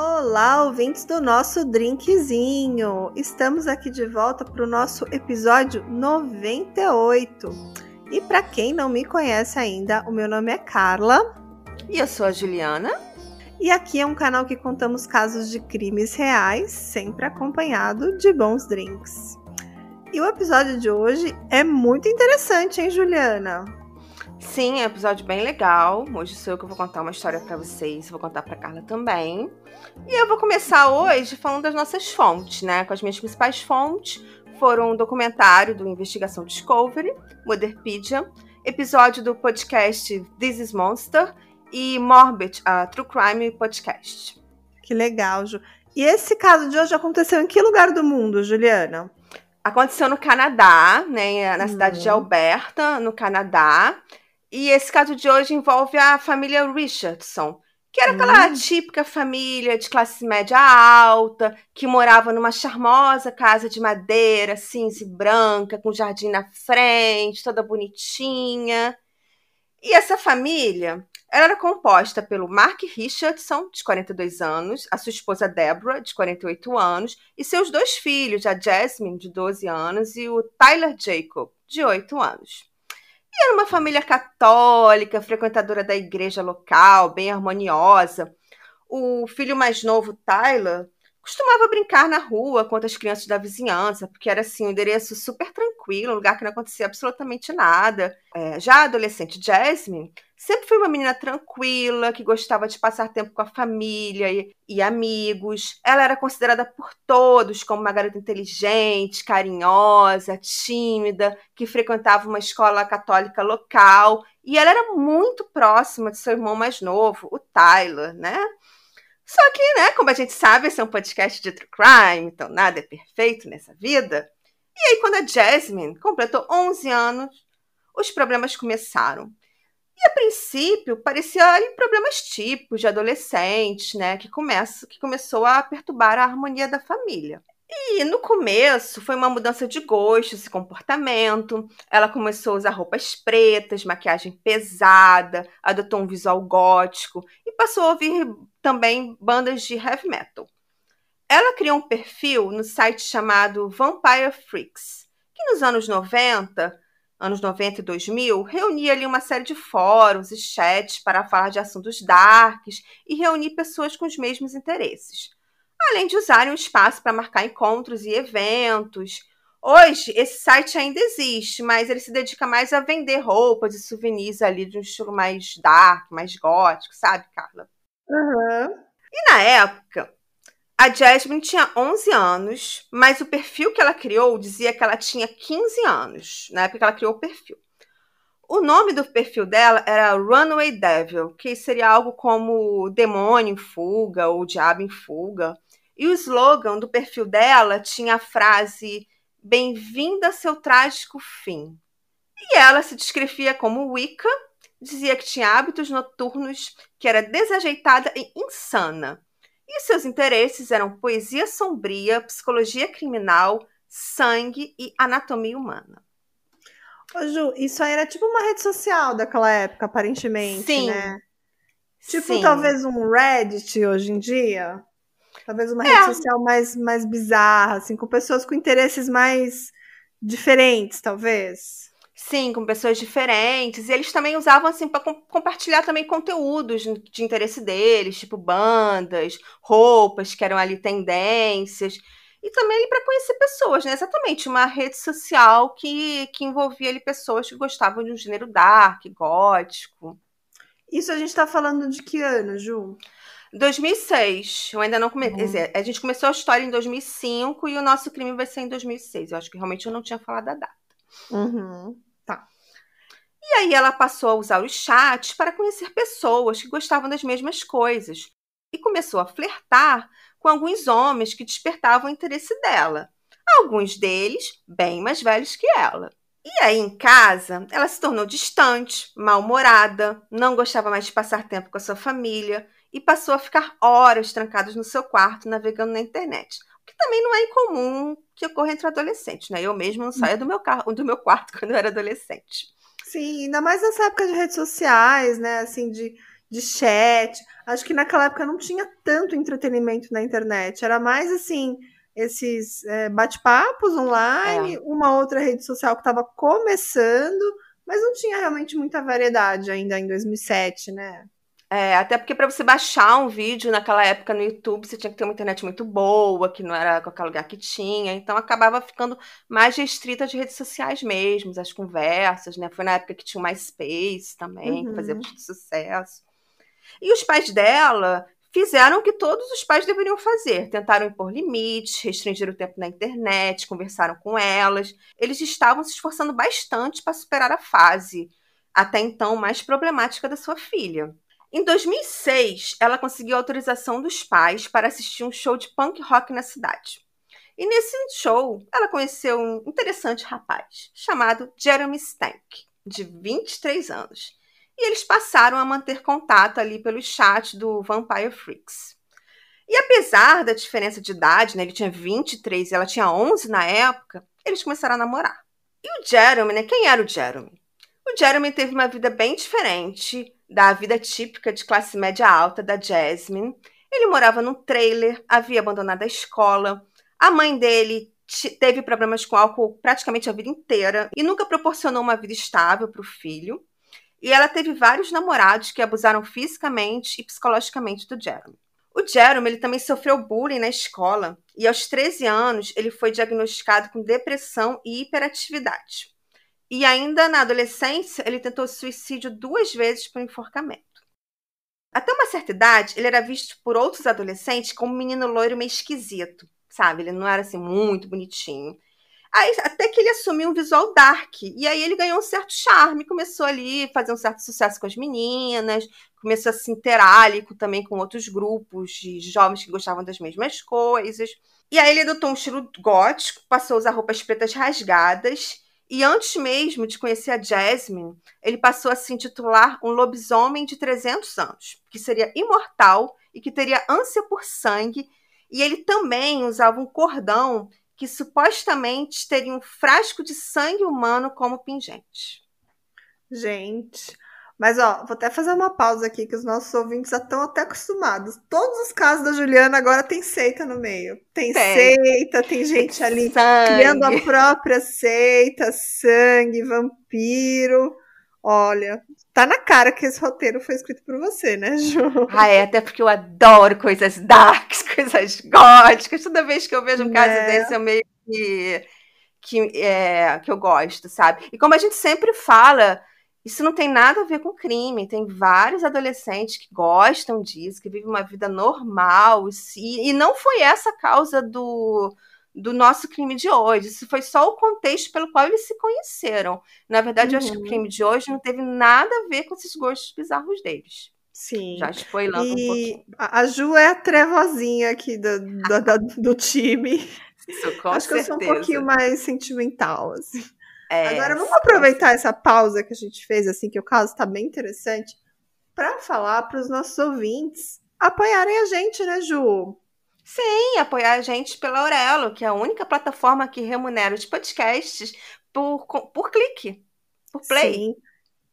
Olá, ouvintes do nosso drinkzinho! Estamos aqui de volta para o nosso episódio 98. E para quem não me conhece ainda, o meu nome é Carla. E eu sou a Juliana. E aqui é um canal que contamos casos de crimes reais, sempre acompanhado de bons drinks. E o episódio de hoje é muito interessante, hein, Juliana? Sim, é um episódio bem legal. Hoje sou eu que vou contar uma história para vocês, vou contar para Carla também. E eu vou começar hoje falando das nossas fontes, né? Com as minhas principais fontes foram um documentário do Investigação Discovery, Motherpedia, episódio do podcast This is Monster e Morbid, a True Crime Podcast. Que legal, Ju. E esse caso de hoje aconteceu em que lugar do mundo, Juliana? Aconteceu no Canadá, né, na cidade de uhum. Alberta, no Canadá. E esse caso de hoje envolve a família Richardson, que era aquela hum. típica família de classe média alta, que morava numa charmosa casa de madeira, cinza e branca, com jardim na frente, toda bonitinha. E essa família era composta pelo Mark Richardson, de 42 anos, a sua esposa Deborah, de 48 anos, e seus dois filhos, a Jasmine, de 12 anos, e o Tyler Jacob, de 8 anos. Era uma família católica, frequentadora da igreja local, bem harmoniosa. O filho mais novo, Tyler, costumava brincar na rua com outras crianças da vizinhança, porque era assim um endereço super tranquilo, um lugar que não acontecia absolutamente nada. É, já a adolescente Jasmine sempre foi uma menina tranquila, que gostava de passar tempo com a família e, e amigos. Ela era considerada por todos como uma garota inteligente, carinhosa, tímida, que frequentava uma escola católica local. E ela era muito próxima de seu irmão mais novo, o Tyler, né? Só que, né, como a gente sabe, esse é um podcast de true crime, então nada é perfeito nessa vida. E aí, quando a Jasmine completou 11 anos, os problemas começaram. E a princípio parecia problemas típicos de adolescentes, né, que começa, que começou a perturbar a harmonia da família. E no começo foi uma mudança de gostos e comportamento. Ela começou a usar roupas pretas, maquiagem pesada, adotou um visual gótico e passou a ouvir também bandas de heavy metal. Ela criou um perfil no site chamado Vampire Freaks, que nos anos 90, anos 90 e 2000, reunia ali uma série de fóruns e chats para falar de assuntos darks e reunir pessoas com os mesmos interesses além de usarem o espaço para marcar encontros e eventos. Hoje, esse site ainda existe, mas ele se dedica mais a vender roupas e souvenirs ali de um estilo mais dark, mais gótico, sabe, Carla? Uhum. E na época, a Jasmine tinha 11 anos, mas o perfil que ela criou dizia que ela tinha 15 anos, na época que ela criou o perfil. O nome do perfil dela era Runaway Devil, que seria algo como demônio em fuga ou diabo em fuga. E o slogan do perfil dela tinha a frase Bem-vinda a seu trágico fim. E ela se descrevia como Wicca, dizia que tinha hábitos noturnos, que era desajeitada e insana. E seus interesses eram poesia sombria, psicologia criminal, sangue e anatomia humana. Ô Ju, isso aí era tipo uma rede social daquela época, aparentemente, Sim. né? Tipo, Sim. talvez um Reddit hoje em dia. Talvez uma é. rede social mais, mais bizarra, assim, com pessoas com interesses mais diferentes, talvez. Sim, com pessoas diferentes. E eles também usavam assim para com compartilhar também conteúdos de interesse deles, tipo bandas, roupas que eram ali tendências. E também para conhecer pessoas, né? Exatamente, uma rede social que, que envolvia ali pessoas que gostavam de um gênero dark, gótico. Isso a gente está falando de que ano, Ju? 2006. Eu ainda não comecei. Uhum. A gente começou a história em 2005 e o nosso crime vai ser em 2006. Eu acho que realmente eu não tinha falado a data. Uhum. E aí ela passou a usar os chats para conhecer pessoas que gostavam das mesmas coisas e começou a flertar com alguns homens que despertavam o interesse dela. Alguns deles bem mais velhos que ela. E aí, em casa, ela se tornou distante, mal-humorada, não gostava mais de passar tempo com a sua família e passou a ficar horas trancados no seu quarto navegando na internet. Que também não é incomum que ocorra entre adolescentes, né? Eu mesmo não saía do meu, carro, do meu quarto quando eu era adolescente. Sim, ainda mais nessa época de redes sociais, né? Assim, de, de chat. Acho que naquela época não tinha tanto entretenimento na internet. Era mais assim, esses é, bate-papos online, é. uma outra rede social que estava começando, mas não tinha realmente muita variedade ainda em 2007, né? É, até porque para você baixar um vídeo naquela época no YouTube, você tinha que ter uma internet muito boa, que não era qualquer lugar que tinha, então acabava ficando mais restrita de redes sociais mesmo, as conversas, né? Foi na época que tinha o MySpace também, uhum. que fazia muito sucesso. E os pais dela fizeram o que todos os pais deveriam fazer. Tentaram impor limites, restringir o tempo na internet, conversaram com elas. Eles estavam se esforçando bastante para superar a fase, até então mais problemática da sua filha. Em 2006, ela conseguiu autorização dos pais para assistir um show de punk rock na cidade. E nesse show, ela conheceu um interessante rapaz chamado Jeremy Stank, de 23 anos. E eles passaram a manter contato ali pelo chat do Vampire Freaks. E apesar da diferença de idade, né, ele tinha 23 e ela tinha 11 na época, eles começaram a namorar. E o Jeremy, né, quem era o Jeremy? O Jeremy teve uma vida bem diferente da vida típica de classe média alta da Jasmine. Ele morava num trailer, havia abandonado a escola. A mãe dele teve problemas com álcool praticamente a vida inteira e nunca proporcionou uma vida estável para o filho. E ela teve vários namorados que abusaram fisicamente e psicologicamente do Jeremy. O Jeremy ele também sofreu bullying na escola e aos 13 anos ele foi diagnosticado com depressão e hiperatividade. E ainda na adolescência, ele tentou suicídio duas vezes por enforcamento. Até uma certa idade, ele era visto por outros adolescentes como um menino loiro meio esquisito, sabe? Ele não era assim muito bonitinho. Aí, até que ele assumiu um visual dark. E aí ele ganhou um certo charme, começou ali a fazer um certo sucesso com as meninas, começou a se interar ali também com outros grupos de jovens que gostavam das mesmas coisas. E aí ele adotou um estilo gótico, passou a usar roupas pretas rasgadas e antes mesmo de conhecer a Jasmine, ele passou a se intitular um lobisomem de 300 anos, que seria imortal e que teria ânsia por sangue. E ele também usava um cordão que supostamente teria um frasco de sangue humano como pingente. Gente, mas, ó, vou até fazer uma pausa aqui, que os nossos ouvintes já estão até acostumados. Todos os casos da Juliana agora tem seita no meio. Tem, tem. seita, tem gente ali sangue. criando a própria seita, sangue, vampiro. Olha, tá na cara que esse roteiro foi escrito por você, né, Ju? Ah, é, até porque eu adoro coisas darks, coisas góticas. Toda vez que eu vejo um caso né? desse, eu meio que, que, é, que eu gosto, sabe? E como a gente sempre fala isso não tem nada a ver com crime. Tem vários adolescentes que gostam disso, que vivem uma vida normal. E, e não foi essa a causa do, do nosso crime de hoje. Isso foi só o contexto pelo qual eles se conheceram. Na verdade, uhum. eu acho que o uhum. crime de hoje não teve nada a ver com esses gostos bizarros deles. Sim. Já spoilando e um pouquinho. A Ju é a trevozinha aqui do, do, do time. Isso, com acho certeza. que eu sou um pouquinho mais sentimental, assim. É, Agora vamos aproveitar essa pausa que a gente fez, assim, que o caso está bem interessante, para falar para os nossos ouvintes apoiarem a gente, né, Ju? Sim, apoiar a gente pela Aurelo, que é a única plataforma que remunera os podcasts por, por clique, por play. Sim,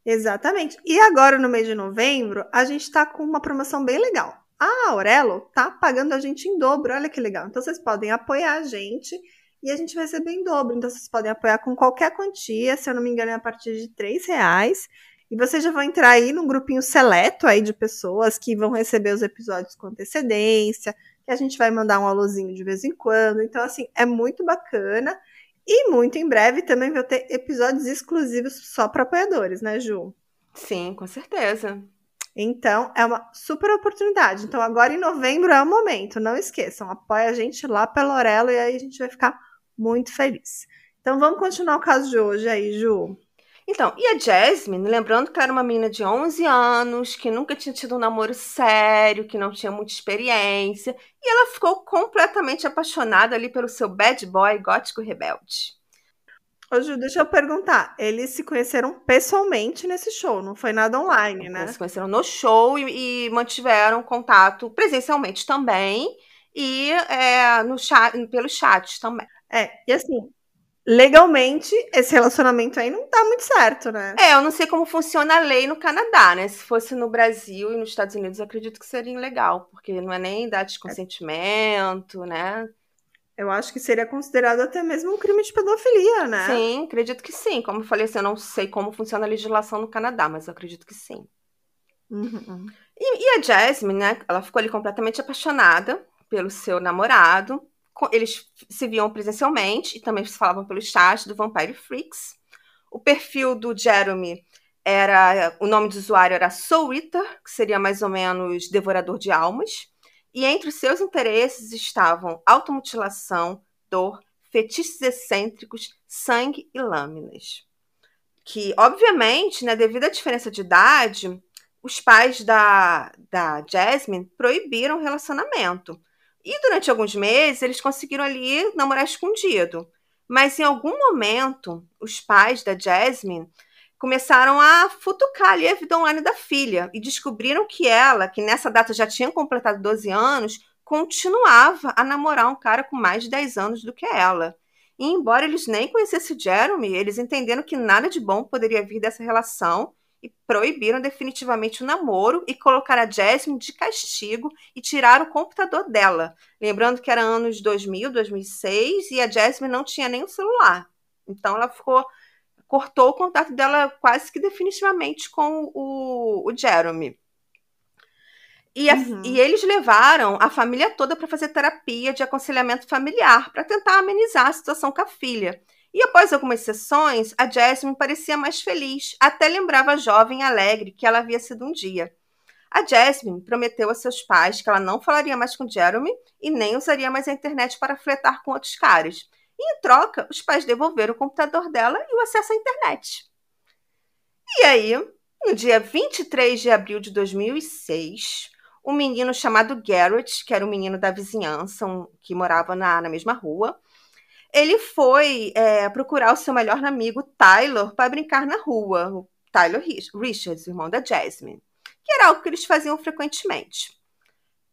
exatamente. E agora, no mês de novembro, a gente está com uma promoção bem legal. A Aurelo tá pagando a gente em dobro, olha que legal. Então vocês podem apoiar a gente e a gente vai receber em dobro. Então vocês podem apoiar com qualquer quantia, se eu não me engano, é a partir de três reais. E vocês já vão entrar aí num grupinho seleto aí de pessoas que vão receber os episódios com antecedência, que a gente vai mandar um alôzinho de vez em quando. Então, assim, é muito bacana. E muito em breve também vai ter episódios exclusivos só para apoiadores, né, Ju? Sim, com certeza. Então, é uma super oportunidade. Então, agora em novembro é o momento. Não esqueçam, apoia a gente lá pela Orelo e aí a gente vai ficar muito feliz. Então vamos continuar o caso de hoje aí, Ju. Então, e a Jasmine, lembrando que era uma menina de 11 anos, que nunca tinha tido um namoro sério, que não tinha muita experiência, e ela ficou completamente apaixonada ali pelo seu bad boy gótico rebelde. Ô, Ju, deixa eu perguntar. Eles se conheceram pessoalmente nesse show, não foi nada online, né? Eles se conheceram no show e, e mantiveram contato presencialmente também e é, no chat, pelo chat também. É, e assim, legalmente, esse relacionamento aí não tá muito certo, né? É, eu não sei como funciona a lei no Canadá, né? Se fosse no Brasil e nos Estados Unidos, eu acredito que seria legal, porque não é nem idade de consentimento, né? Eu acho que seria considerado até mesmo um crime de pedofilia, né? Sim, acredito que sim. Como eu falei, assim, eu não sei como funciona a legislação no Canadá, mas eu acredito que sim. Uhum. E, e, a Jasmine, né? Ela ficou ali completamente apaixonada pelo seu namorado. Eles se viam presencialmente e também se falavam pelo chat do Vampire Freaks. O perfil do Jeremy era. O nome do usuário era Soul Eater, que seria mais ou menos devorador de almas. E entre os seus interesses estavam automutilação, dor, fetiches excêntricos, sangue e lâminas. Que, obviamente, né, devido à diferença de idade, os pais da, da Jasmine proibiram o relacionamento. E durante alguns meses eles conseguiram ali namorar escondido. Mas em algum momento, os pais da Jasmine começaram a futucar ali a vida online da filha e descobriram que ela, que nessa data já tinha completado 12 anos, continuava a namorar um cara com mais de 10 anos do que ela. E embora eles nem conhecessem Jeremy, eles entenderam que nada de bom poderia vir dessa relação e proibiram definitivamente o namoro e colocaram a Jasmine de castigo e tiraram o computador dela. Lembrando que era anos 2000, 2006 e a Jasmine não tinha nem um celular. Então ela ficou cortou o contato dela quase que definitivamente com o, o Jeremy. E, a, uhum. e, eles levaram a família toda para fazer terapia de aconselhamento familiar para tentar amenizar a situação com a filha. E após algumas sessões, a Jasmine parecia mais feliz, até lembrava a jovem alegre que ela havia sido um dia. A Jasmine prometeu a seus pais que ela não falaria mais com Jeremy e nem usaria mais a internet para fletar com outros caras. E, em troca, os pais devolveram o computador dela e o acesso à internet. E aí, no dia 23 de abril de 2006, um menino chamado Garrett, que era um menino da vizinhança, um, que morava na, na mesma rua, ele foi é, procurar o seu melhor amigo Tyler para brincar na rua, o Tyler Richards, irmão da Jasmine, que era algo que eles faziam frequentemente.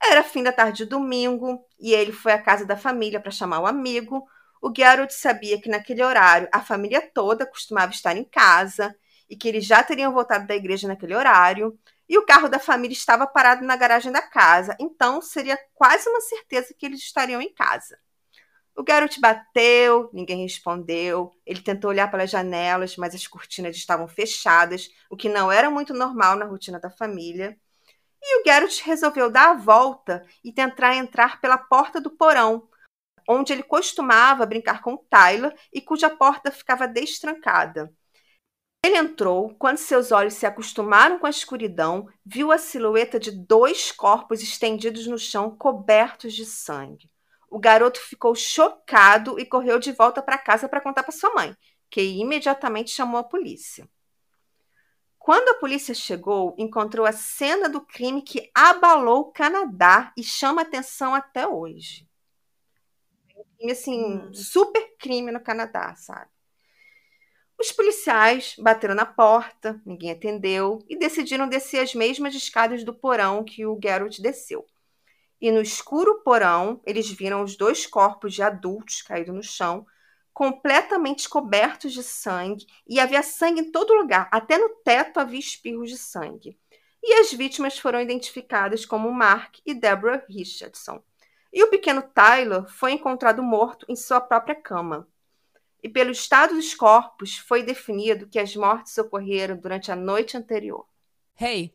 Era fim da tarde de domingo e ele foi à casa da família para chamar o amigo. O Geralt sabia que naquele horário a família toda costumava estar em casa e que eles já teriam voltado da igreja naquele horário. E o carro da família estava parado na garagem da casa, então seria quase uma certeza que eles estariam em casa. O garoto bateu, ninguém respondeu. Ele tentou olhar pelas janelas, mas as cortinas estavam fechadas, o que não era muito normal na rotina da família. E o Garrett resolveu dar a volta e tentar entrar pela porta do porão, onde ele costumava brincar com Tyler e cuja porta ficava destrancada. Ele entrou, quando seus olhos se acostumaram com a escuridão, viu a silhueta de dois corpos estendidos no chão, cobertos de sangue. O garoto ficou chocado e correu de volta para casa para contar para sua mãe, que imediatamente chamou a polícia. Quando a polícia chegou, encontrou a cena do crime que abalou o Canadá e chama atenção até hoje. Assim, hum. super crime no Canadá, sabe? Os policiais bateram na porta, ninguém atendeu e decidiram descer as mesmas escadas do porão que o Garrett desceu e no escuro porão eles viram os dois corpos de adultos caídos no chão, completamente cobertos de sangue, e havia sangue em todo lugar, até no teto havia espirros de sangue. E as vítimas foram identificadas como Mark e Deborah Richardson. E o pequeno Tyler foi encontrado morto em sua própria cama. E pelo estado dos corpos foi definido que as mortes ocorreram durante a noite anterior. Hey,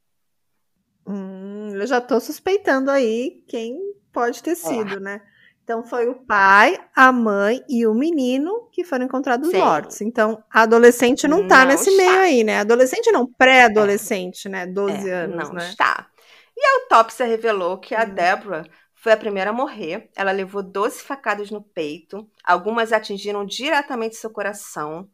Hum, eu já tô suspeitando aí quem pode ter sido, né? Então foi o pai, a mãe e o menino que foram encontrados Sim. mortos. Então a adolescente não tá não nesse está. meio aí, né? Adolescente não, pré-adolescente, é. né? 12 é, anos, não né? está. E a autópsia revelou que a hum. Deborah foi a primeira a morrer. Ela levou 12 facadas no peito, algumas atingiram diretamente seu coração.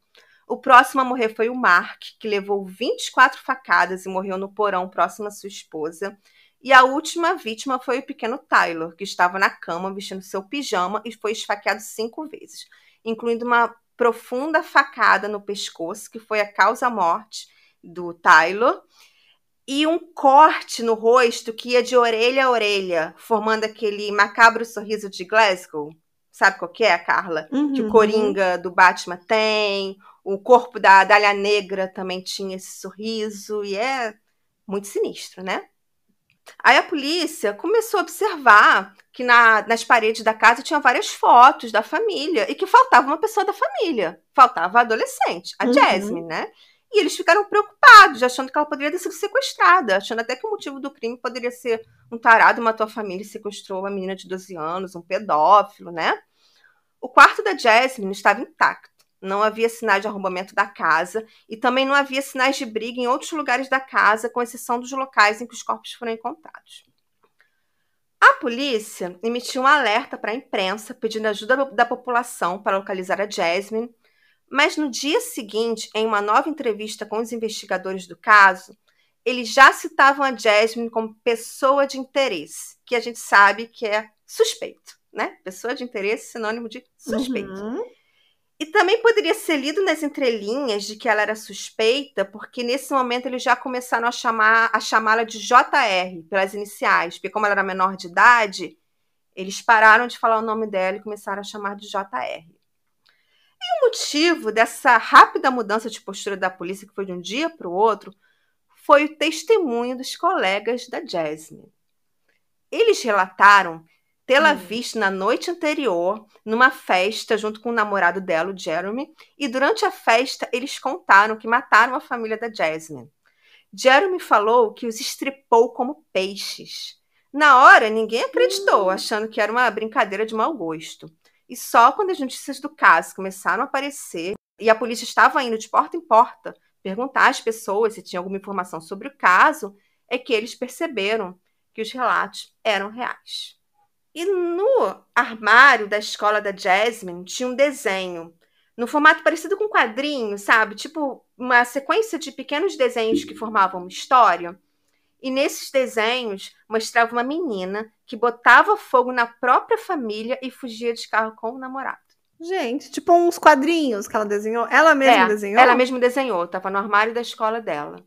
O próximo a morrer foi o Mark, que levou 24 facadas e morreu no porão próximo à sua esposa. E a última vítima foi o pequeno Tyler, que estava na cama vestindo seu pijama e foi esfaqueado cinco vezes, incluindo uma profunda facada no pescoço, que foi a causa-morte do Tyler, e um corte no rosto que ia de orelha a orelha, formando aquele macabro sorriso de Glasgow. Sabe qual que é, Carla? Uhum. Que o Coringa do Batman tem, o corpo da Dália Negra também tinha esse sorriso, e é muito sinistro, né? Aí a polícia começou a observar que na, nas paredes da casa tinha várias fotos da família e que faltava uma pessoa da família. Faltava a adolescente, a Uhum. Jasmine, né? E eles ficaram preocupados, achando que ela poderia ter sido sequestrada, achando até que o motivo do crime poderia ser um tarado matou a família e sequestrou uma menina de 12 anos, um pedófilo, né? O quarto da Jasmine estava intacto. Não havia sinais de arrombamento da casa e também não havia sinais de briga em outros lugares da casa, com exceção dos locais em que os corpos foram encontrados. A polícia emitiu um alerta para a imprensa pedindo ajuda da população para localizar a Jasmine, mas no dia seguinte, em uma nova entrevista com os investigadores do caso, eles já citavam a Jasmine como pessoa de interesse, que a gente sabe que é suspeito, né? Pessoa de interesse sinônimo de suspeito. Uhum. E também poderia ser lido nas entrelinhas de que ela era suspeita, porque nesse momento eles já começaram a chamar a chamá-la de JR, pelas iniciais, porque como ela era menor de idade, eles pararam de falar o nome dela e começaram a chamar de JR. E o motivo dessa rápida mudança de postura da polícia, que foi de um dia para o outro, foi o testemunho dos colegas da Jasmine. Eles relataram tê-la Hum. visto na noite anterior numa festa junto com o namorado dela, o Jeremy, e durante a festa eles contaram que mataram a família da Jasmine. Jeremy falou que os estripou como peixes. Na hora, ninguém acreditou, achando que era uma brincadeira de mau gosto. E só quando as notícias do caso começaram a aparecer e a polícia estava indo de porta em porta perguntar às pessoas se tinha alguma informação sobre o caso, é que eles perceberam que os relatos eram reais. E no armário da escola da Jasmine tinha um desenho, no formato parecido com um quadrinho, sabe? Tipo uma sequência de pequenos desenhos que formavam uma história. E nesses desenhos mostrava uma menina que botava fogo na própria família e fugia de carro com o namorado. Gente, tipo uns quadrinhos que ela desenhou. Ela mesma É, desenhou? Ela mesma desenhou, tava no armário da escola dela.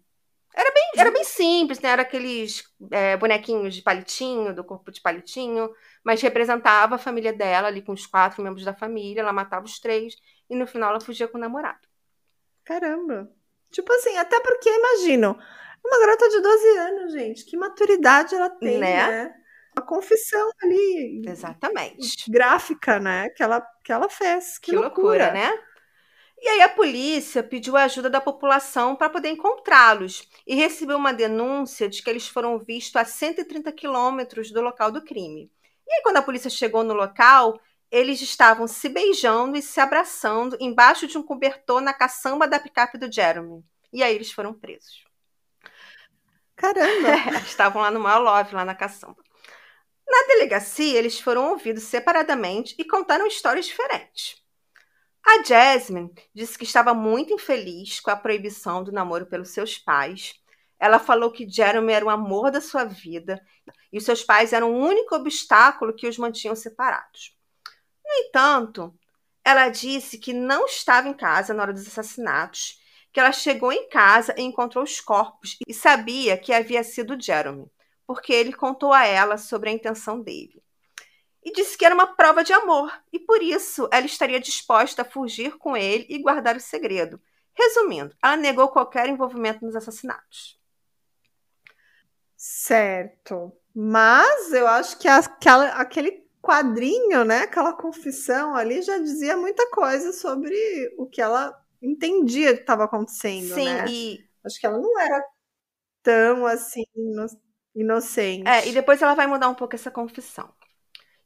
Era bem, era bem simples, né? Era aqueles é, bonequinhos de palitinho, do corpo de palitinho, mas representava a família dela ali com os quatro membros da família. Ela matava os três e no final ela fugia com o namorado. Caramba. Tipo assim, até porque, imagino, uma garota de 12 anos, gente, que maturidade ela tem, Né? né? Uma confissão ali Exatamente. gráfica, né? Que ela, que ela fez. Que, Que loucura, né? E aí a polícia pediu a ajuda da população para poder encontrá-los e recebeu uma denúncia de que eles foram vistos a 130 quilômetros do local do crime. E aí quando a polícia chegou no local, eles estavam se beijando e se abraçando embaixo de um cobertor na caçamba da picape do Jeremy. E aí eles foram presos. Caramba. Estavam lá no maior love, lá na caçamba. Na delegacia, eles foram ouvidos separadamente e contaram histórias diferentes. A Jasmine disse que estava muito infeliz com a proibição do namoro pelos seus pais. Ela falou que Jeremy era o amor da sua vida e os seus pais eram o único obstáculo que os mantinham separados. No entanto, ela disse que não estava em casa na hora dos assassinatos, que ela chegou em casa e encontrou os corpos e sabia que havia sido Jeremy, porque ele contou a ela sobre a intenção dele. E disse que era uma prova de amor, e por isso ela estaria disposta a fugir com ele e guardar o segredo. Resumindo, ela negou qualquer envolvimento nos assassinatos. Certo. Mas eu acho que aquela, aquele quadrinho, né? Aquela confissão ali já dizia muita coisa sobre o que ela entendia que estava acontecendo, Sim, né? e, Acho que ela não era tão assim ino- inocente. é, e depois ela vai mudar um pouco essa confissão.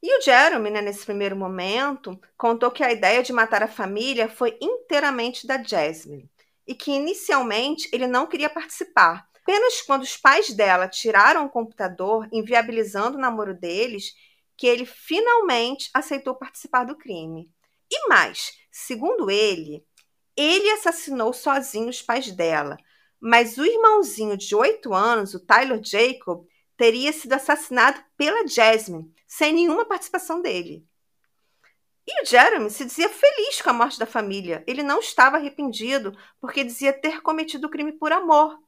E o Jeremy, né, nesse primeiro momento, contou que a ideia de matar a família foi inteiramente da Jasmine e que inicialmente ele não queria participar. Apenas quando os pais dela tiraram o computador, inviabilizando o namoro deles, que ele finalmente aceitou participar do crime. E mais, segundo ele, ele assassinou sozinho os pais dela, mas o irmãozinho de 8 anos, o Tyler Jacob, teria sido assassinado pela Jasmine, sem nenhuma participação dele. E o Jeremy se dizia feliz com a morte da família. Ele não estava arrependido, porque dizia ter cometido o crime por amor.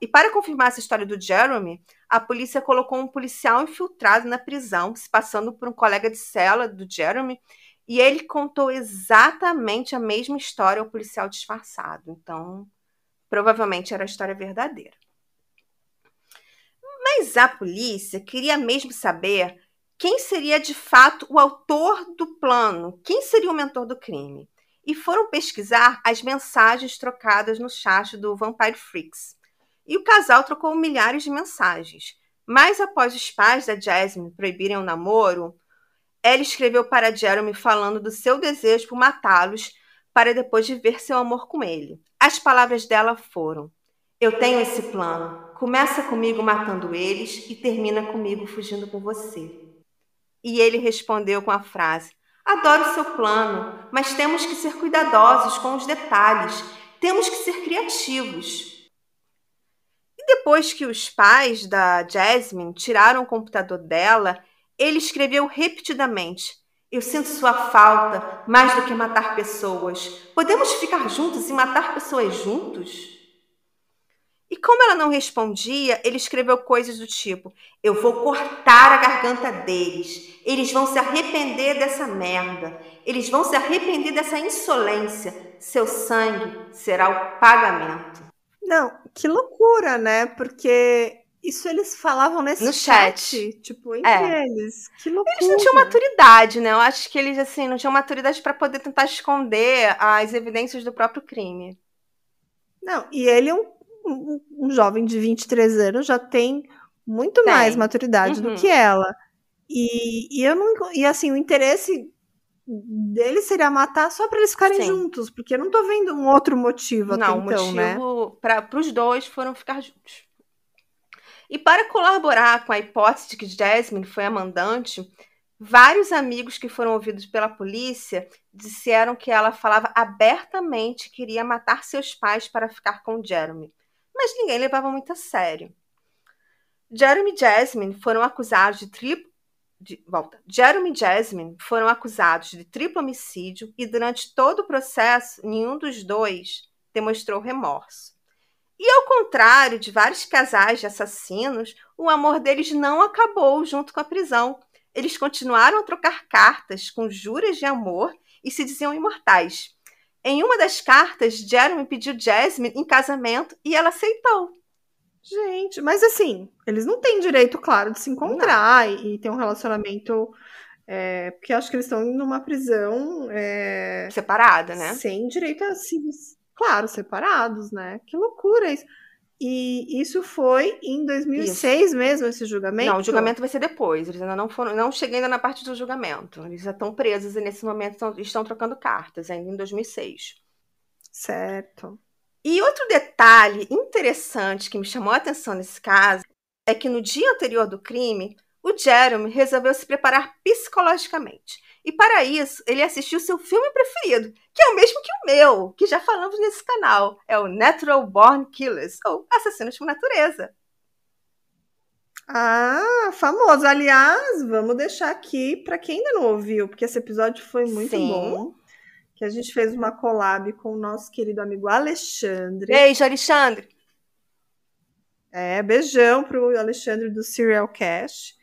E para confirmar essa história do Jeremy, a polícia colocou um policial infiltrado na prisão, se passando por um colega de cela do Jeremy, e ele contou exatamente a mesma história ao policial disfarçado. Então, provavelmente era a história verdadeira. Mas a polícia queria mesmo saber quem seria de fato o autor do plano, quem seria o mentor do crime. E foram pesquisar as mensagens trocadas no chat do Vampire Freaks. E o casal trocou milhares de mensagens. Mas após os pais da Jasmine proibirem o namoro, ela escreveu para Jeremy falando do seu desejo por matá-los para depois viver seu amor com ele. As palavras dela foram: Eu tenho esse plano. Começa comigo matando eles e termina comigo fugindo com você. E ele respondeu com a frase: Adoro seu plano, mas temos que ser cuidadosos com os detalhes, temos que ser criativos. E depois que os pais da Jasmine tiraram o computador dela, ele escreveu repetidamente: Eu sinto sua falta mais do que matar pessoas. Podemos ficar juntos e matar pessoas juntos? E como ela não respondia, ele escreveu coisas do tipo: Eu vou cortar a garganta deles. Eles vão se arrepender dessa merda. Eles vão se arrepender dessa insolência. Seu sangue será o pagamento. Não, que loucura, né? Porque isso eles falavam nesse no chat, chat. tipo, entre É. eles. Que loucura. Eles não tinham maturidade, né? Eu acho que eles assim não tinham maturidade para poder tentar esconder as evidências do próprio crime. Não, e ele é um, um, um jovem de 23 anos, já tem muito Tem. mais maturidade Uhum. do que ela. E, e eu não. E assim, o interesse dele seria matar só pra eles ficarem Sim. juntos, porque eu não tô vendo um outro motivo Não, o então, né? motivo para os dois foram ficar juntos. E para colaborar com a hipótese de que Jasmine foi a mandante, vários amigos que foram ouvidos pela polícia disseram que ela falava abertamente que queria matar seus pais para ficar com Jeremy. Mas ninguém levava muito a sério. Jeremy e Jasmine foram acusados de triplo. De, volta. Jeremy e Jasmine foram acusados de triplo homicídio e durante todo o processo, nenhum dos dois demonstrou remorso. E ao contrário de vários casais de assassinos, o amor deles não acabou junto com a prisão. Eles continuaram a trocar cartas com juras de amor e se diziam imortais. Em uma das cartas, Jeremy pediu Jasmine em casamento e ela aceitou. Gente, mas assim, eles não têm direito, claro, de se encontrar e, e ter um relacionamento. é, porque acho que eles estão numa prisão é, Separada, né? sem direito a se. Claro, separados, né? Que loucura isso. E isso foi em 2006 mesmo, esse julgamento? Não, o julgamento vai ser depois. Eles ainda não foram. Não cheguei ainda na parte do julgamento. Eles já estão presos e nesse momento estão, estão trocando cartas, ainda em 2006. Certo. E outro detalhe interessante que me chamou a atenção nesse caso é que no dia anterior do crime, o Jeremy resolveu se preparar psicologicamente. E para isso, ele assistiu seu filme preferido, que é o mesmo que o meu, que já falamos nesse canal. É o Natural Born Killers, ou Assassinos por Natureza. Ah, famoso. Aliás, vamos deixar aqui para quem ainda não ouviu, porque esse episódio foi muito Sim. bom. Que a gente fez uma collab com o nosso querido amigo Alexandre. Beijo, Alexandre! É, beijão pro Alexandre do Serial Cash.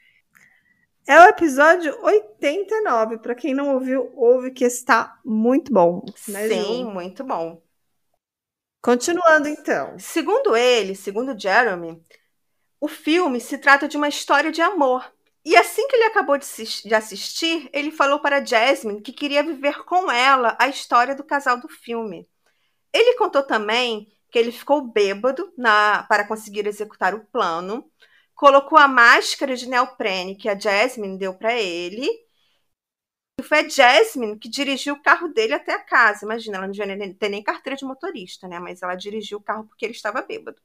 É o episódio 89. Para quem não ouviu, ouve que está muito bom. Né, Sim, Ju? muito bom. Continuando então. Segundo ele, segundo Jeremy, o filme se trata de uma história de amor. E assim que ele acabou de, de assistir, ele falou para Jasmine que queria viver com ela a história do casal do filme. Ele contou também que ele ficou bêbado na- para conseguir executar o plano, colocou a máscara de neoprene que a Jasmine deu para ele. E foi a Jasmine que dirigiu o carro dele até a casa. Imagina, ela não devia nem- ter nem carteira de motorista, né? Mas ela dirigiu o carro porque ele estava bêbado.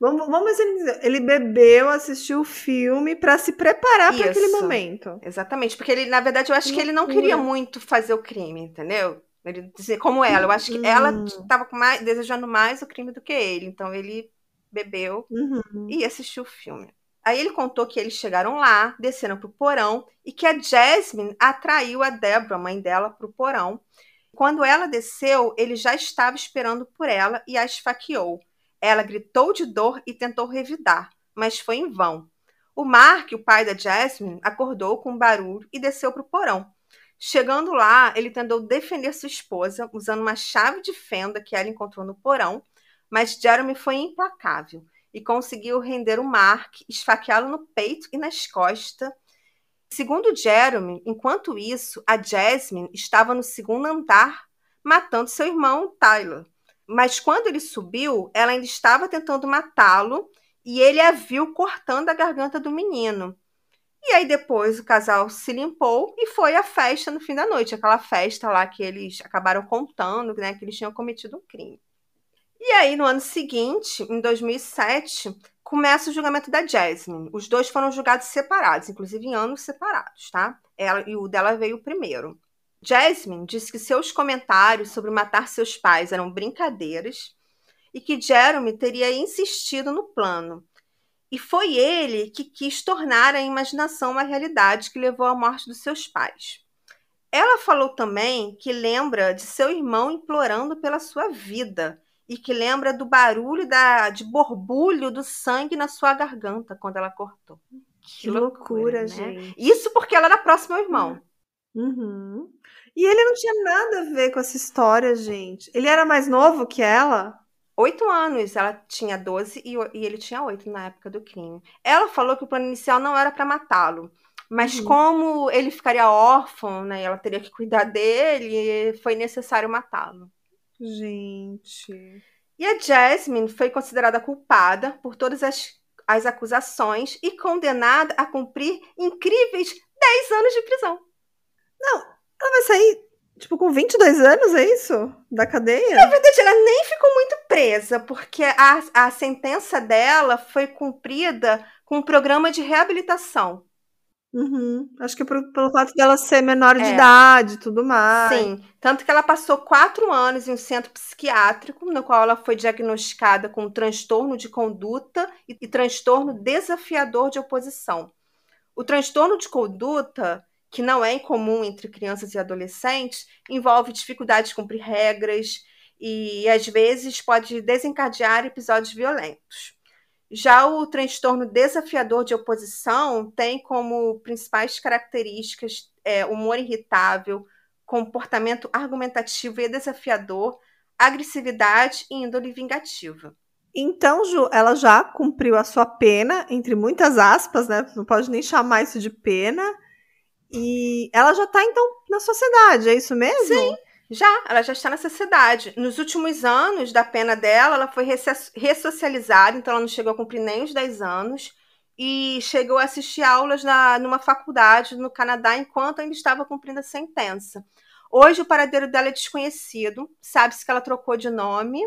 Vamos, vamos ele bebeu, assistiu o filme para se preparar para aquele momento. Exatamente, porque ele, na verdade, eu acho Que que ele não queria muito fazer o crime, entendeu? Ele como ela, eu acho que ela Hum. estava mais, desejando mais o crime do que ele, então ele bebeu Uhum. e assistiu o filme. Aí ele contou que eles chegaram lá, desceram pro porão e que a Jasmine atraiu a Deborah, mãe dela, pro porão. Quando ela desceu, ele já estava esperando por ela e a esfaqueou. Ela gritou de dor e tentou revidar, mas foi em vão. O Mark, o pai da Jasmine, acordou com um barulho e desceu pro porão. Chegando lá, ele tentou defender sua esposa usando uma chave de fenda que ela encontrou no porão, mas Jeremy foi implacável e conseguiu render o Mark, esfaqueá-lo no peito e nas costas. Segundo Jeremy, enquanto isso, a Jasmine estava no segundo andar matando seu irmão Tyler. Mas quando ele subiu, ela ainda estava tentando matá-lo e ele a viu cortando a garganta do menino. E aí depois o casal se limpou e foi à festa no fim da noite, aquela festa lá que eles acabaram contando, né, que eles tinham cometido um crime. E aí no ano seguinte, em 2007, começa o julgamento da Jasmine. Os dois foram julgados separados, inclusive em anos separados, tá? Ela e o dela veio primeiro. Jasmine disse que seus comentários sobre matar seus pais eram brincadeiras e que Jeremy teria insistido no plano. E foi ele que quis tornar a imaginação uma realidade que levou à morte dos seus pais. Ela falou também que lembra de seu irmão implorando pela sua vida e que lembra do barulho da, de borbulho do sangue na sua garganta quando ela cortou. Que loucura, né? gente. Isso porque ela era próxima ao irmão. Uhum. E ele não tinha nada a ver com essa história, gente. Ele era mais novo que ela? Oito anos, ela tinha 12 e, e ele tinha oito na época do crime. Ela falou que o plano inicial não era para matá-lo, mas Uhum. como ele ficaria órfão, né, e ela teria que cuidar dele, foi necessário matá-lo. Gente. E a Jasmine foi considerada culpada por todas as, as acusações e condenada a cumprir incríveis 10 anos de prisão. Ela vai sair, tipo, com 22 anos, é isso? Da cadeia? Na verdade, ela nem ficou muito presa, porque a, a sentença dela foi cumprida com um programa de reabilitação. Uhum. Acho que por- pelo fato dela ser menor de É. idade e tudo mais. Sim, tanto que ela passou quatro anos em um centro psiquiátrico, no qual ela foi diagnosticada com transtorno de conduta e, e transtorno desafiador de oposição. O transtorno de conduta, que não é incomum entre crianças e adolescentes, envolve dificuldade de cumprir regras e, às vezes, pode desencadear episódios violentos. Já o transtorno desafiador de oposição tem como principais características é, humor irritável, comportamento argumentativo e desafiador, agressividade e índole vingativa. Então, Ju, ela já cumpriu a sua pena, entre muitas aspas, né? Não pode nem chamar isso de pena. E ela já tá, então, na sociedade, é isso mesmo? Sim. Já, ela já está na sociedade. Nos últimos anos da pena dela, ela foi ressocializada, então ela não chegou a cumprir nem os 10 anos. E chegou a assistir aulas na, numa faculdade no Canadá enquanto ainda estava cumprindo a sentença. Hoje o paradeiro dela é desconhecido, sabe-se que ela trocou de nome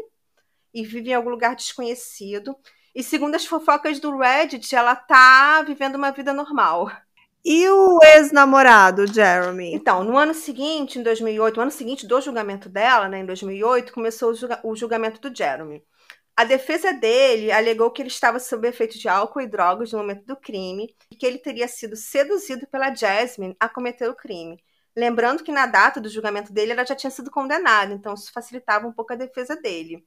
e vive em algum lugar desconhecido. E segundo as fofocas do Reddit, ela tá vivendo uma vida normal. E o ex-namorado, Jeremy? Então, no ano seguinte, em 2008, no ano seguinte do julgamento dela, né, em 2008, começou o, julga- o julgamento do Jeremy. A defesa dele alegou que ele estava sob efeito de álcool e drogas no momento do crime e que ele teria sido seduzido pela Jasmine a cometer o crime. Lembrando que na data do julgamento dele ela já tinha sido condenada, então isso facilitava um pouco a defesa dele.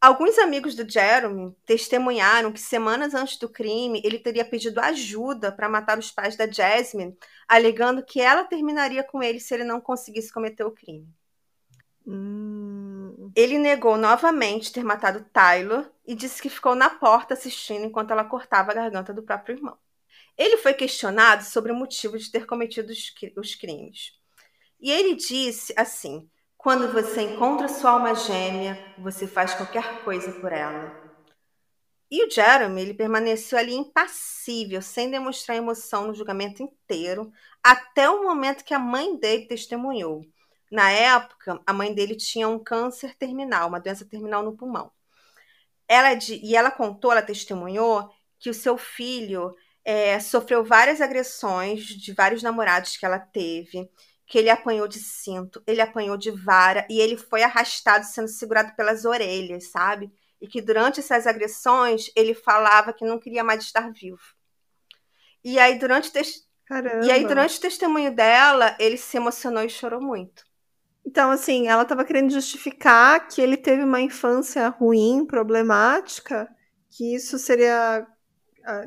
Alguns amigos do Jeremy testemunharam que semanas antes do crime ele teria pedido ajuda para matar os pais da Jasmine, alegando que ela terminaria com ele se ele não conseguisse cometer o crime. Hum, Ele negou novamente ter matado Tyler e disse que ficou na porta assistindo enquanto ela cortava a garganta do próprio irmão. Ele foi questionado sobre o motivo de ter cometido os, os crimes. E ele disse assim: quando você encontra sua alma gêmea, você faz qualquer coisa por ela. E o Jeremy, ele permaneceu ali impassível, sem demonstrar emoção no julgamento inteiro, até o momento que a mãe dele testemunhou. Na época, a mãe dele tinha um câncer terminal, uma doença terminal no pulmão. ela e ela contou, ela testemunhou que o seu filho é, sofreu várias agressões de vários namorados que ela teve, que ele apanhou de cinto, ele apanhou de vara e ele foi arrastado sendo segurado pelas orelhas, sabe? E que durante essas agressões ele falava que não queria mais estar vivo. E aí durante Caramba. e aí durante o testemunho dela, ele se emocionou e chorou muito. Então, assim, ela estava querendo justificar que ele teve uma infância ruim, problemática, que isso seria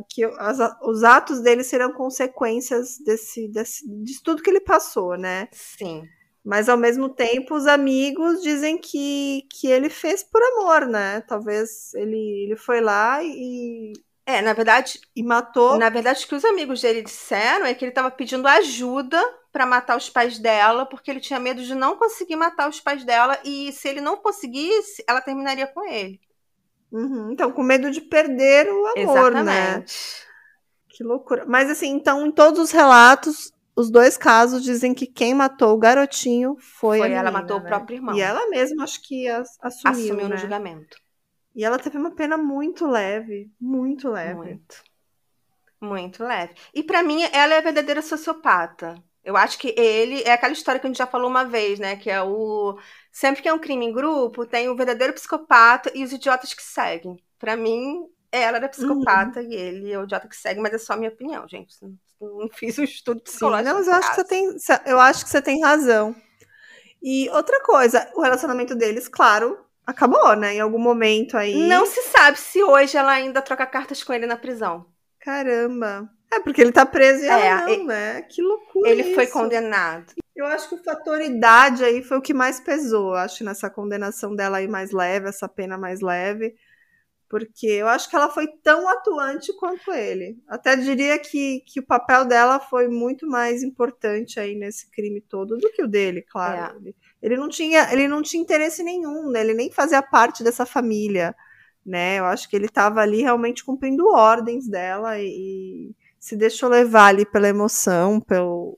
que as, os atos dele serão consequências desse, desse, de tudo que ele passou, né? Sim. Mas ao mesmo tempo, os amigos dizem que, que ele fez por amor, né? Talvez ele, ele foi lá e. É, na verdade. E matou. Na verdade, o que os amigos dele disseram é que ele estava pedindo ajuda para matar os pais dela, porque ele tinha medo de não conseguir matar os pais dela e se ele não conseguisse, ela terminaria com ele. Uhum, então, com medo de perder o amor, Exatamente. né? Que loucura. Mas assim, então, em todos os relatos, os dois casos dizem que quem matou o garotinho foi, Foi a ela menina, matou o né? próprio irmão. E ela mesma, acho que as- assumiu, Assumiu né? no julgamento. E ela teve uma pena muito leve, muito leve. Muito. Muito leve. E pra mim, ela é a verdadeira sociopata. Eu acho que ele é aquela história que a gente já falou uma vez, né? Que é o. Sempre que é um crime em grupo, tem o verdadeiro psicopata e os idiotas que seguem. Pra mim, ela era psicopata e ele é o idiota que segue, mas é só a minha opinião, gente. Não fiz um estudo Sim, psicológico. não, mas eu acho, que você tem, eu acho que você tem razão. E outra coisa, o relacionamento deles, claro, acabou, né? Em algum momento aí. Não se sabe se hoje ela ainda troca cartas com ele na prisão. Caramba. É, porque ele tá preso e ela É, não, e- né? Que loucura. Ele foi isso. condenado. Eu acho que o fator idade aí foi o que mais pesou. Eu acho nessa condenação dela aí mais leve, essa pena mais leve. Porque eu acho que ela foi tão atuante quanto ele. Até diria que, que o papel dela foi muito mais importante aí nesse crime todo do que o dele, claro. É. Ele, não tinha, ele não tinha interesse nenhum, né? Ele nem fazia parte dessa família, né? Eu acho que ele estava ali realmente cumprindo ordens dela e, e se deixou levar ali pela emoção, pelo,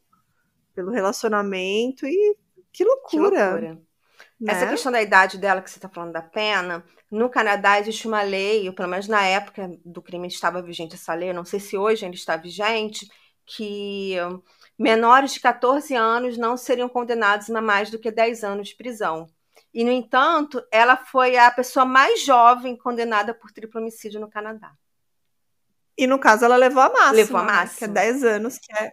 pelo relacionamento e que Que loucura. loucura. né? Essa questão da idade dela, que você está falando da pena, no Canadá existe uma lei, ou pelo menos na época do crime estava vigente essa lei, não sei se hoje ainda está vigente, que menores de 14 anos não seriam condenados a mais do que 10 anos de prisão. E, no entanto, ela foi a pessoa mais jovem condenada por triplo homicídio no Canadá. E no caso ela levou a máxima. Levou a né? máxima. Que é 10 anos, que é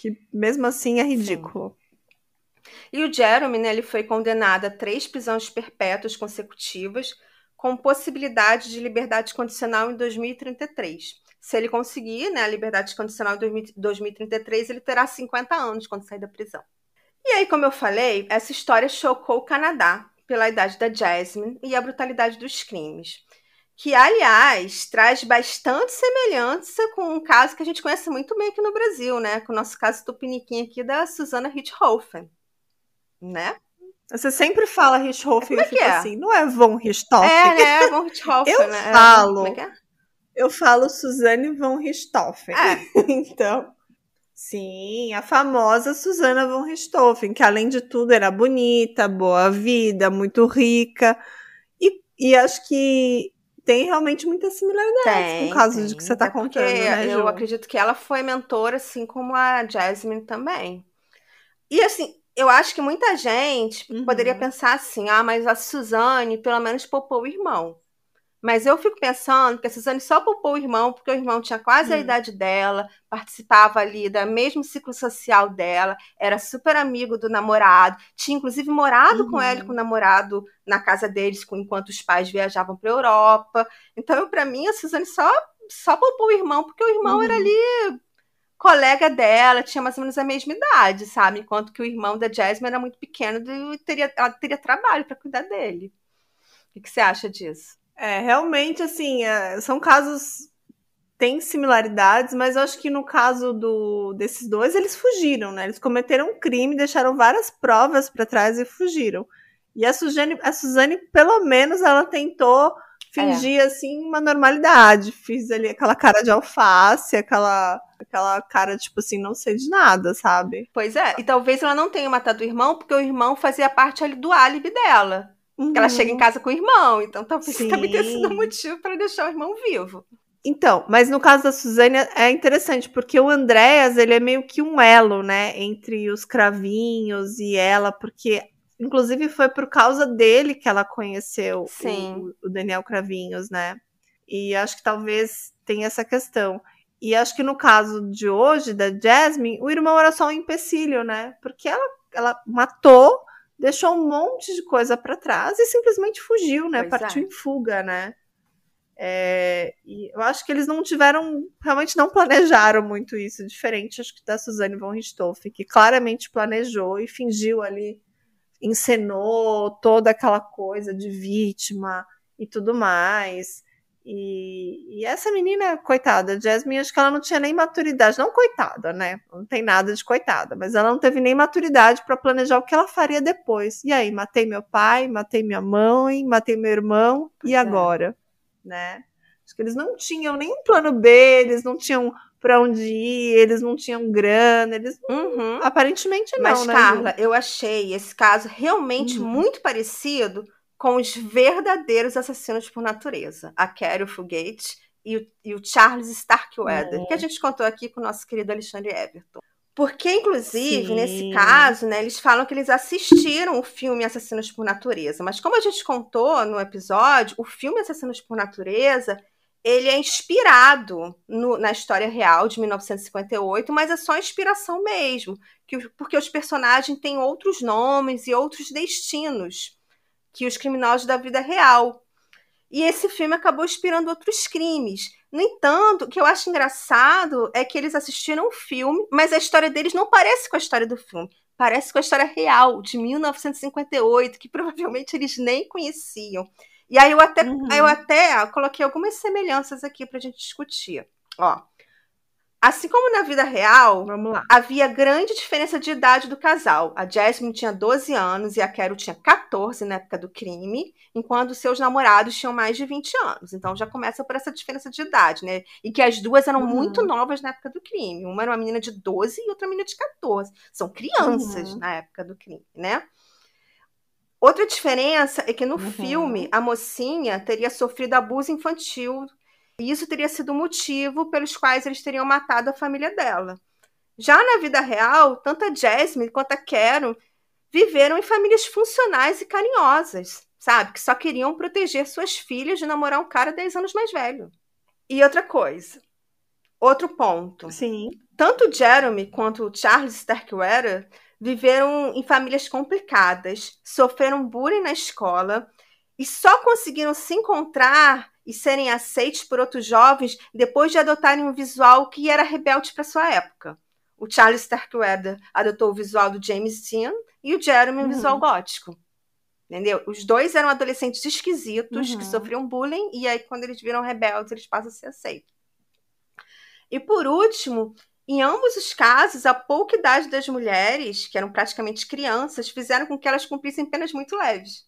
que mesmo assim é ridículo. E o Jeremy, né, ele foi condenado a três prisões perpétuas consecutivas, com possibilidade de liberdade condicional em 2033. Se ele conseguir né, a liberdade condicional em 2000 2033, ele terá 50 anos quando sair da prisão. E aí, como eu falei, essa história chocou o Canadá pela idade da Jasmine e a brutalidade dos crimes. Que, aliás, traz bastante semelhança com um caso que a gente conhece muito bem aqui no Brasil, né? Com o nosso caso tupiniquim aqui da Susana Richthofen né? Você sempre fala Richthofen e é eu que fico é? assim, não é von Richthofen? É, né? Von Richthofen, Eu né? falo. Como é é? Eu falo Suzane von Richthofen. É. então, sim, a famosa Susana von Richthofen, que além de tudo era bonita, boa vida, muito rica. E, e acho que tem realmente muita similaridade Tem, com o caso tem. de que você tá É contando, né, Eu Ju? acredito que ela foi mentora, assim como a Jasmine também. E assim, eu acho que muita gente Uhum. poderia pensar assim: ah, mas a Suzane pelo menos poupou o irmão. Mas eu fico pensando que a Suzane só poupou o irmão porque o irmão tinha quase a Hum. idade dela, participava ali do mesmo ciclo social dela, era super amigo do namorado, tinha inclusive morado com Uhum. ela e com o namorado na casa deles com- enquanto os pais viajavam para Europa. Então, para mim, a Suzane só, só poupou o irmão porque o irmão era Uhum. ali colega dela, tinha mais ou menos a mesma idade, sabe? Enquanto que o irmão da Jasmine era muito pequeno e teria, ela teria trabalho para cuidar dele. O que, que você acha disso? É, realmente, assim, é, são casos. Tem similaridades, mas eu acho que no caso do, desses dois, eles fugiram, né? Eles cometeram um crime, deixaram várias provas pra trás e fugiram. E a Suzane, a Suzane, pelo menos, ela tentou fingir, assim, uma normalidade. Fiz ali aquela cara de alface, aquela, aquela cara, tipo assim, não sei de nada, sabe? Pois é, e talvez ela não tenha matado o irmão porque o irmão fazia parte ali do álibi dela. Uhum. Ela chega em casa com o irmão, então talvez Sim. também tenha sido um motivo para deixar o irmão vivo. Então, mas no caso da Suzane é interessante, porque o Andréas, ele é meio que um elo, né, entre os cravinhos e ela, porque inclusive foi por causa dele que ela conheceu o, o Daniel Cravinhos, né? E acho que talvez tenha essa questão. E acho que no caso de hoje, da Jasmine, o irmão era só um empecilho, né? Porque ela, ela matou, deixou um monte de coisa para trás e simplesmente fugiu, né? Pois Partiu é. em fuga, né? É, e eu acho que eles não tiveram, realmente não planejaram muito isso, diferente acho que da Suzane von Richthofen, que claramente planejou e fingiu ali, encenou toda aquela coisa de vítima e tudo mais. E, e essa menina, coitada, Jasmine, acho que ela não tinha nem maturidade, não coitada, né? Não tem nada de coitada, mas ela não teve nem maturidade para planejar o que ela faria depois. E aí, matei meu pai, matei minha mãe, matei meu irmão, e é. agora? Né? Acho que eles não tinham nenhum plano B, eles não tinham para onde ir, eles não tinham grana, eles Uhum. aparentemente não, Mas, né? Carla, eu achei esse caso realmente Uhum. muito parecido com os verdadeiros assassinos por natureza. A Carol Fugate e o, e o Charles Starkweather, Uhum. que a gente contou aqui com o nosso querido Alexandre Everton. Porque, inclusive, Sim. nesse caso, né, eles falam que eles assistiram o filme Assassinos por Natureza. Mas como a gente contou no episódio, o filme Assassinos por Natureza, ele é inspirado no- na história real de 1958, mas é só inspiração mesmo. que- porque os personagens têm outros nomes e outros destinos que os criminosos da vida real. E esse filme acabou inspirando outros crimes. No entanto, o que eu acho engraçado é que eles assistiram o filme, mas a história deles não parece com a história do filme. Parece com a história real, de 1958, que provavelmente eles nem conheciam. E aí eu até, Uhum. eu até coloquei algumas semelhanças aqui pra gente discutir. Ó, assim como na vida real, havia grande diferença de idade do casal. A Jasmine tinha 12 anos e a Carol tinha 14 na época do crime, enquanto seus namorados tinham mais de 20 anos. Então já começa por essa diferença de idade, né? E que as duas eram Uhum. muito novas na época do crime. Uma era uma menina de 12 e outra menina de 14. São crianças Uhum. na época do crime, né? Outra diferença é que no Uhum. filme a mocinha teria sofrido abuso infantil e isso teria sido o motivo pelos quais eles teriam matado a família dela. Já na vida real, tanto a Jasmine quanto a Karen viveram em famílias funcionais e carinhosas, sabe? Que só queriam proteger suas filhas de namorar um cara 10 anos mais velho. E outra coisa, outro ponto. Sim. Tanto o Jeremy quanto o Charles Starkweather viveram em famílias complicadas, sofreram bullying na escola e só conseguiram se encontrar e serem aceitos por outros jovens depois de adotarem um visual que era rebelde para sua época. O Charles Starkweather adotou o visual do James Dean e o Jeremy um Uhum. visual gótico. Entendeu? Os dois eram adolescentes esquisitos Uhum. que sofriam bullying e aí quando eles viram rebeldes, eles passam a ser aceitos. E por último, em ambos os casos, a pouca idade das mulheres, que eram praticamente crianças, fizeram com que elas cumprissem penas muito leves,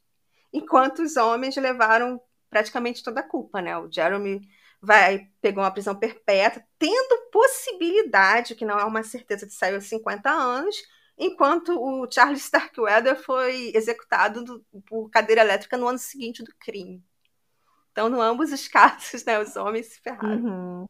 enquanto os homens levaram praticamente toda a culpa, né? O Jeremy vai pegou uma prisão perpétua, tendo possibilidade, que não é uma certeza de sair aos 50 anos, enquanto o Charles Starkweather foi executado do- por cadeira elétrica no ano seguinte do crime. Então, em ambos os casos, né, os homens se ferraram. Uhum.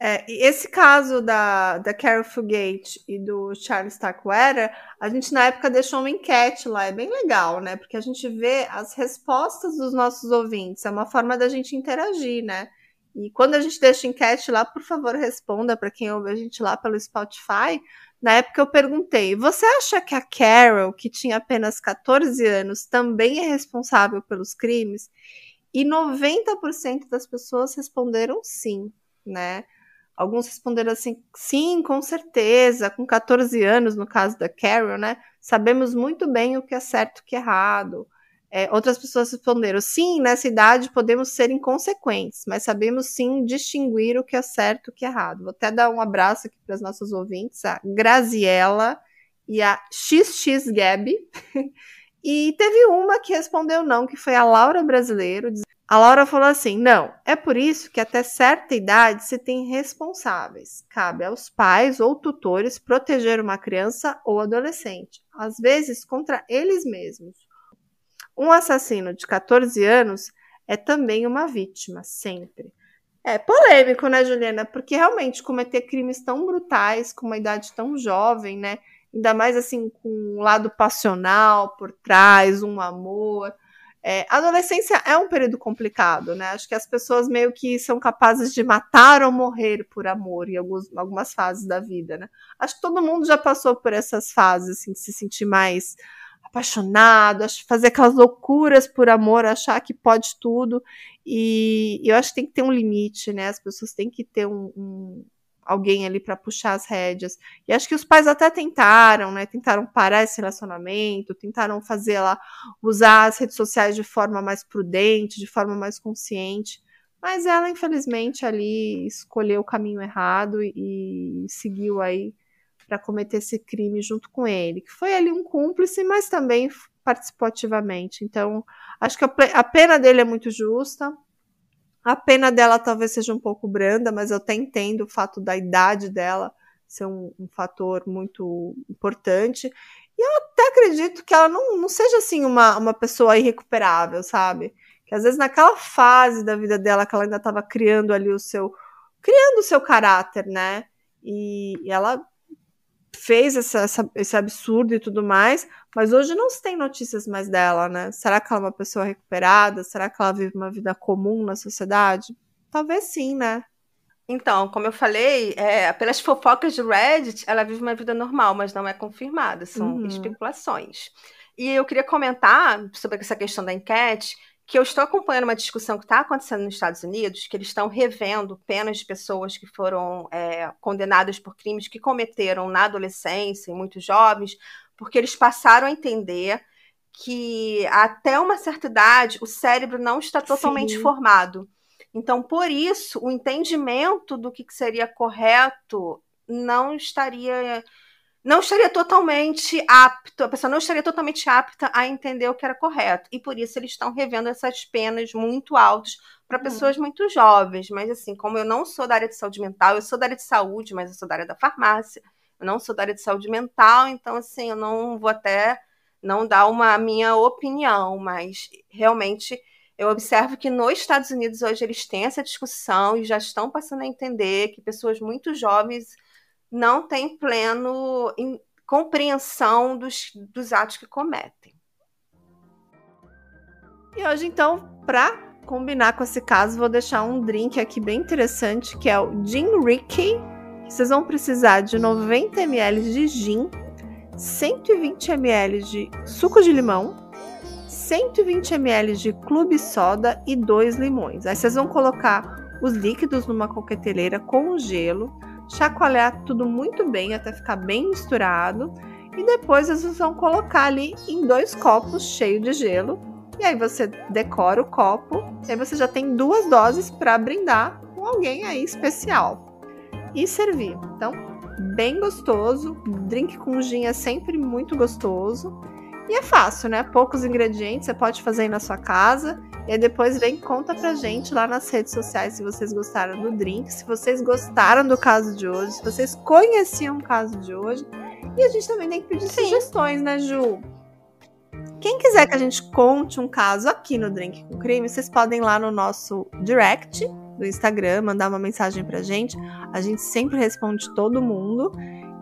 É, esse caso da, da Carol Fugate e do Charles Starkweather, a gente na época deixou uma enquete lá, é bem legal, né? Porque a gente vê as respostas dos nossos ouvintes, é uma forma da gente interagir, né? E quando a gente deixa enquete lá, por favor, responda para quem ouve a gente lá pelo Spotify. Na época eu perguntei: você acha que a Carol, que tinha apenas 14 anos, também é responsável pelos crimes? E 90% das pessoas responderam sim, né? Alguns responderam assim, sim, com certeza, com 14 anos, no caso da Carol, né? Sabemos muito bem o que é certo e o que é errado. É, outras pessoas responderam, sim, nessa idade podemos ser inconsequentes, mas sabemos sim distinguir o que é certo e o que é errado. Vou até dar um abraço aqui para as nossas ouvintes, a Graziella e a XX Gabi. e teve uma que respondeu não, que foi a Laura Brasileiro, a Laura falou assim: não, é por isso que até certa idade se tem responsáveis. Cabe aos pais ou tutores proteger uma criança ou adolescente, às vezes contra eles mesmos. um assassino de 14 anos é também uma vítima, sempre. É polêmico, né, Juliana? Porque realmente cometer crimes tão brutais com uma idade tão jovem, né? Ainda mais assim com um lado passional por trás, um amor. É, adolescência é um período complicado, né? Acho que as pessoas meio que são capazes de matar ou morrer por amor em alguns, algumas fases da vida, né? Acho que todo mundo já passou por essas fases, assim, de se sentir mais apaixonado, fazer aquelas loucuras por amor, achar que pode tudo. E eu acho que tem que ter um limite, né? As pessoas têm que ter um, um alguém ali para puxar as rédeas. E acho que os pais até tentaram, né? Tentaram parar esse relacionamento, tentaram fazer lá, usar as redes sociais de forma mais prudente, de forma mais consciente. Mas ela, infelizmente, ali escolheu o caminho errado e seguiu aí para cometer esse crime junto com ele, que foi ali um cúmplice, mas também participou ativamente. Então, acho que a pena dele é muito justa. A pena dela talvez seja um pouco branda, mas eu até entendo o fato da idade dela ser um, um fator muito importante. E eu até acredito que ela não, não seja assim uma, uma pessoa irrecuperável, sabe? Que às vezes naquela fase da vida dela que ela ainda estava criando ali o seu. criando o seu caráter, né? E, e ela fez essa, essa, esse absurdo e tudo mais, mas hoje não se tem notícias mais dela, né? Será que ela é uma pessoa recuperada? Será que ela vive uma vida comum na sociedade? Talvez sim, né? Então, como eu falei, é, pelas fofocas de Reddit, ela vive uma vida normal, mas não é confirmada, são uhum. especulações. E eu queria comentar sobre essa questão da enquete, que eu estou acompanhando uma discussão que está acontecendo nos Estados Unidos, que eles estão revendo penas de pessoas que foram é, condenadas por crimes que cometeram na adolescência, muito jovens, porque eles passaram a entender que até uma certa idade o cérebro não está totalmente Sim. formado. Então, por isso, o entendimento do que seria correto não estaria não estaria totalmente apto, a pessoa não estaria totalmente apta a entender o que era correto. E por isso eles estão revendo essas penas muito altas para uhum. pessoas muito jovens. Mas assim, como eu não sou da área de saúde mental, eu sou da área de saúde, mas eu sou da área da farmácia. Eu não sou da área de saúde mental, então assim, eu não vou até não dar uma minha opinião, mas realmente eu observo que nos Estados Unidos hoje eles têm essa discussão e já estão passando a entender que pessoas muito jovens não tem pleno compreensão dos, dos atos que cometem. E hoje, então, para combinar com esse caso, vou deixar um drink aqui bem interessante, que é o Gin Ricky. Vocês vão precisar de 90 ml de gin, 120 ml de suco de limão, 120 ml de clube soda e dois limões. Aí vocês vão colocar os líquidos numa coqueteleira com gelo, chacoalhar tudo muito bem até ficar bem misturado. E depois vocês vão colocar ali em dois copos cheios de gelo. E aí você decora o copo. E aí você já tem duas doses para brindar com alguém aí especial. E servir. Então, bem gostoso. Drink com gin é sempre muito gostoso. E é fácil, né? Poucos ingredientes, você pode fazer aí na sua casa. E aí depois vem conta pra gente lá nas redes sociais se vocês gostaram do drink, se vocês gostaram do caso de hoje, se vocês conheciam o caso de hoje. E a gente também tem que pedir Sim. sugestões, né, Ju? Quem quiser que a gente conte um caso aqui no Drink com Crime, vocês podem ir lá no nosso direct do Instagram, mandar uma mensagem pra gente. A gente sempre responde todo mundo.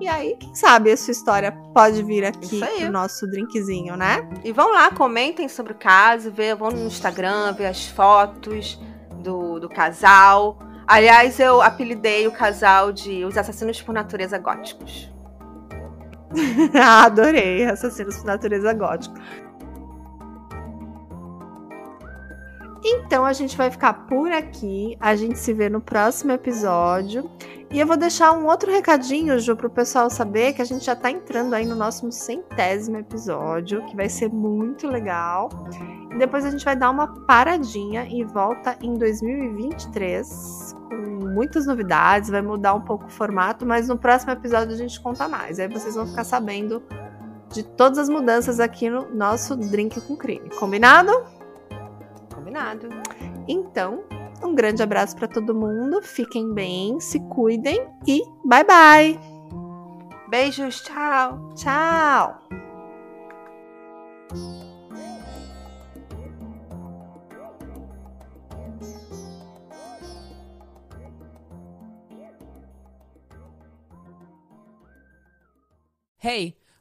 E aí, quem sabe a sua história pode vir aqui no nosso drinkzinho, né? E vão lá, comentem sobre o caso, vê, vão no Instagram, ver as fotos do, do casal. Aliás, eu apelidei o casal de Os Assassinos por Natureza Góticos. Adorei, Assassinos por Natureza Góticos. Então a gente vai ficar por aqui. A gente se vê no próximo episódio. E eu vou deixar um outro recadinho, Ju, para o pessoal saber que a gente já está entrando aí no nosso centésimo episódio, que vai ser muito legal. E depois a gente vai dar uma paradinha e volta em 2023 com muitas novidades, vai mudar um pouco o formato, mas no próximo episódio a gente conta mais. Aí vocês vão ficar sabendo de todas as mudanças aqui no nosso Drink com Crime. Combinado? Combinado. Então, um grande abraço para todo mundo. Fiquem bem, se cuidem e bye bye. Beijos, tchau. Tchau. Hey